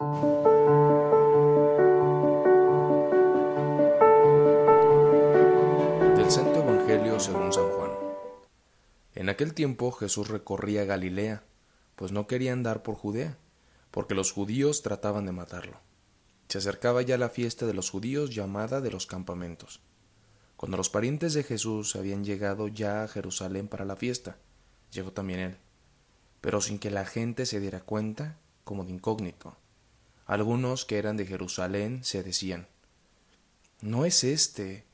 Del Santo Evangelio según San Juan. En aquel tiempo Jesús recorría Galilea, pues no quería andar por Judea, porque los judíos trataban de matarlo. Se acercaba ya la fiesta de los judíos llamada de los campamentos. Cuando los parientes de Jesús habían llegado ya a Jerusalén para la fiesta, llegó también él, pero sin que la gente se diera cuenta, como de incógnito. Algunos que eran de Jerusalén se decían, ¿no es este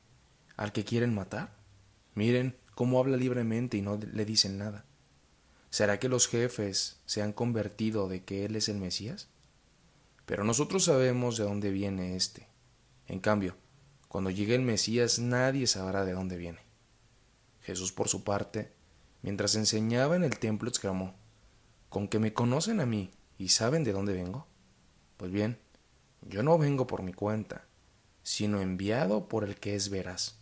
al que quieren matar? Miren cómo habla libremente y no le dicen nada. ¿Será que los jefes se han convertido de que él es el Mesías? Pero nosotros sabemos de dónde viene éste. En cambio, cuando llegue el Mesías nadie sabrá de dónde viene. Jesús, por su parte, mientras enseñaba en el templo, exclamó, ¿Con que me conocen a mí y saben de dónde vengo? Pues bien, yo no vengo por mi cuenta, sino enviado por el que es veraz,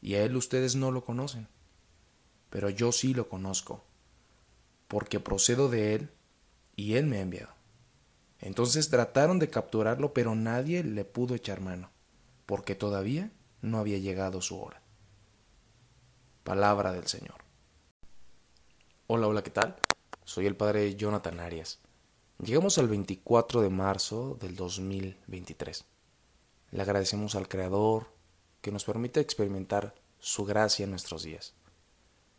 y a él ustedes no lo conocen, pero yo sí lo conozco, porque procedo de él y él me ha enviado. Entonces trataron de capturarlo, pero nadie le pudo echar mano, porque todavía no había llegado su hora. Palabra del Señor. Hola, hola, ¿qué tal? Soy el padre Jonathan Arias. Llegamos al 24 de marzo del 2023. Le agradecemos al Creador que nos permite experimentar su gracia en nuestros días.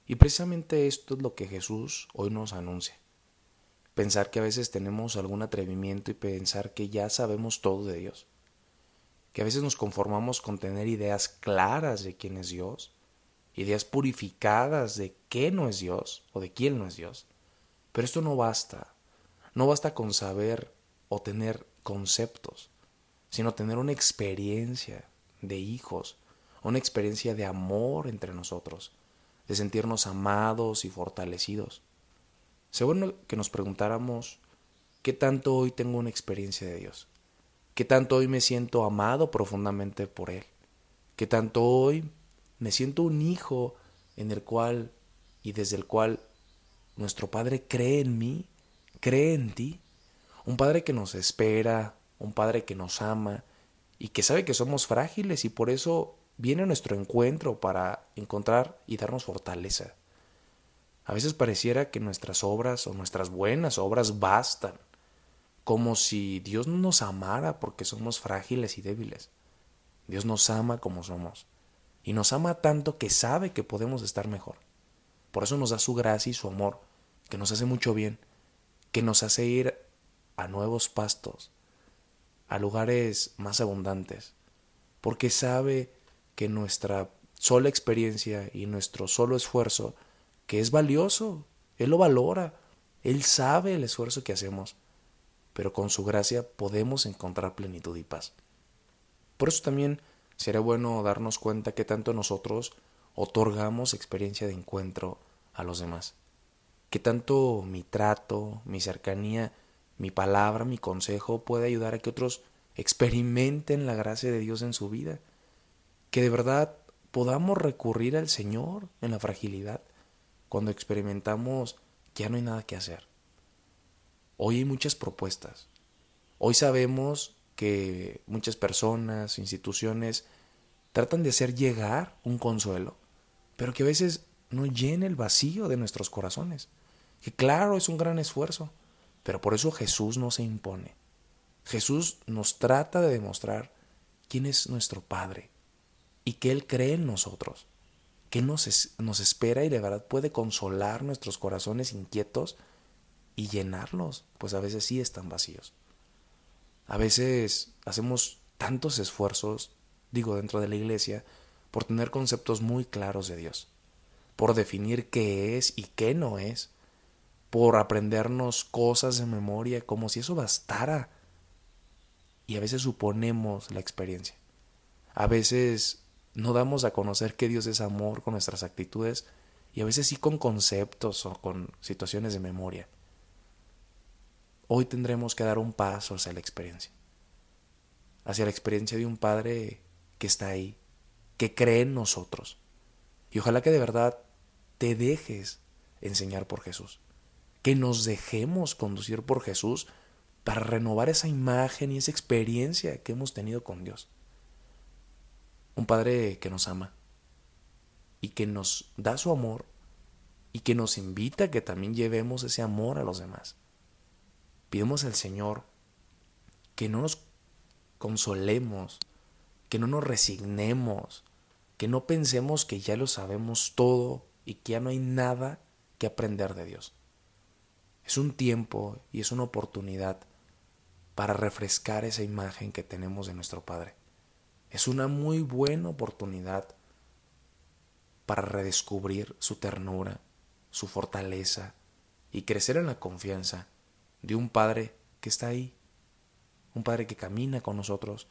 Y precisamente esto es lo que Jesús hoy nos anuncia. Pensar que a veces tenemos algún atrevimiento y pensar que ya sabemos todo de Dios. Que a veces nos conformamos con tener ideas claras de quién es Dios, ideas purificadas de qué no es Dios o de quién no es Dios. Pero esto no basta no basta con saber o tener conceptos, sino tener una experiencia de hijos, una experiencia de amor entre nosotros, de sentirnos amados y fortalecidos. Seguro que nos preguntáramos, ¿qué tanto hoy tengo una experiencia de Dios? ¿Qué tanto hoy me siento amado profundamente por Él? ¿Qué tanto hoy me siento un hijo en el cual y desde el cual nuestro Padre cree en mí cree en ti, un Padre que nos espera, un Padre que nos ama y que sabe que somos frágiles y por eso viene a nuestro encuentro para encontrar y darnos fortaleza. A veces pareciera que nuestras obras o nuestras buenas obras bastan, como si Dios no nos amara porque somos frágiles y débiles. Dios nos ama como somos y nos ama tanto que sabe que podemos estar mejor. Por eso nos da su gracia y su amor, que nos hace mucho bien que nos hace ir a nuevos pastos, a lugares más abundantes, porque sabe que nuestra sola experiencia y nuestro solo esfuerzo, que es valioso, Él lo valora, Él sabe el esfuerzo que hacemos, pero con su gracia podemos encontrar plenitud y paz. Por eso también sería bueno darnos cuenta que tanto nosotros otorgamos experiencia de encuentro a los demás que tanto mi trato, mi cercanía, mi palabra, mi consejo puede ayudar a que otros experimenten la gracia de Dios en su vida, que de verdad podamos recurrir al Señor en la fragilidad cuando experimentamos que ya no hay nada que hacer. Hoy hay muchas propuestas. Hoy sabemos que muchas personas, instituciones, tratan de hacer llegar un consuelo, pero que a veces no llena el vacío de nuestros corazones. Que claro, es un gran esfuerzo, pero por eso Jesús no se impone. Jesús nos trata de demostrar quién es nuestro Padre y que Él cree en nosotros, que nos, nos espera y de verdad puede consolar nuestros corazones inquietos y llenarlos, pues a veces sí están vacíos. A veces hacemos tantos esfuerzos, digo, dentro de la iglesia, por tener conceptos muy claros de Dios por definir qué es y qué no es, por aprendernos cosas de memoria como si eso bastara. Y a veces suponemos la experiencia. A veces no damos a conocer que Dios es amor con nuestras actitudes y a veces sí con conceptos o con situaciones de memoria. Hoy tendremos que dar un paso hacia la experiencia, hacia la experiencia de un Padre que está ahí, que cree en nosotros. Y ojalá que de verdad te dejes enseñar por Jesús, que nos dejemos conducir por Jesús para renovar esa imagen y esa experiencia que hemos tenido con Dios. Un Padre que nos ama y que nos da su amor y que nos invita a que también llevemos ese amor a los demás. Pidemos al Señor que no nos consolemos, que no nos resignemos, que no pensemos que ya lo sabemos todo y que ya no hay nada que aprender de Dios. Es un tiempo y es una oportunidad para refrescar esa imagen que tenemos de nuestro Padre. Es una muy buena oportunidad para redescubrir su ternura, su fortaleza y crecer en la confianza de un Padre que está ahí, un Padre que camina con nosotros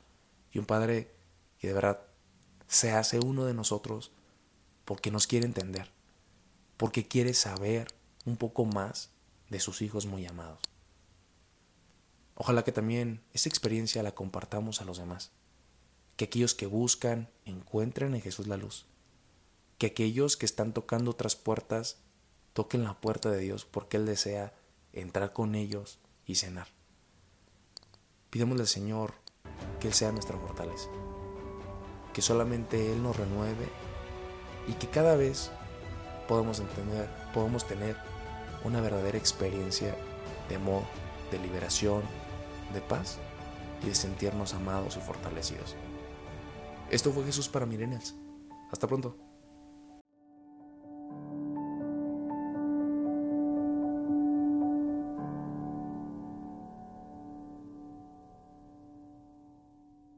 y un Padre que de verdad se hace uno de nosotros porque nos quiere entender, porque quiere saber un poco más de sus hijos muy amados. Ojalá que también esa experiencia la compartamos a los demás, que aquellos que buscan encuentren en Jesús la luz, que aquellos que están tocando otras puertas toquen la puerta de Dios porque Él desea entrar con ellos y cenar. Pidémosle al Señor que Él sea nuestra fortaleza que solamente Él nos renueve y que cada vez podamos entender, podamos tener una verdadera experiencia de amor, de liberación, de paz y de sentirnos amados y fortalecidos. Esto fue Jesús para Mirenas. Hasta pronto.